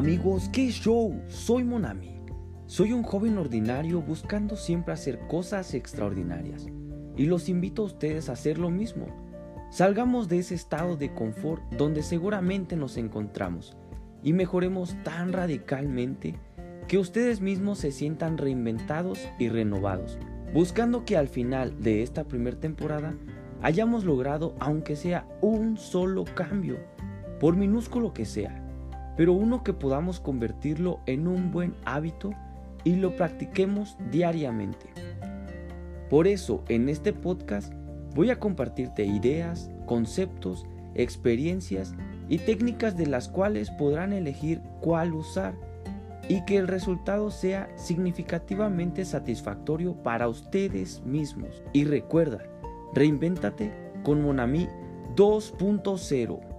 Amigos, ¿qué show? Soy Monami. Soy un joven ordinario buscando siempre hacer cosas extraordinarias. Y los invito a ustedes a hacer lo mismo. Salgamos de ese estado de confort donde seguramente nos encontramos y mejoremos tan radicalmente que ustedes mismos se sientan reinventados y renovados, buscando que al final de esta primera temporada hayamos logrado aunque sea un solo cambio, por minúsculo que sea, pero uno que podamos convertirlo en un buen hábito y lo practiquemos diariamente. Por eso, en este podcast voy a compartirte ideas, conceptos, experiencias y técnicas de las cuales podrán elegir cuál usar y que el resultado sea significativamente satisfactorio para ustedes mismos. Y recuerda, reinvéntate con Monami 2.0.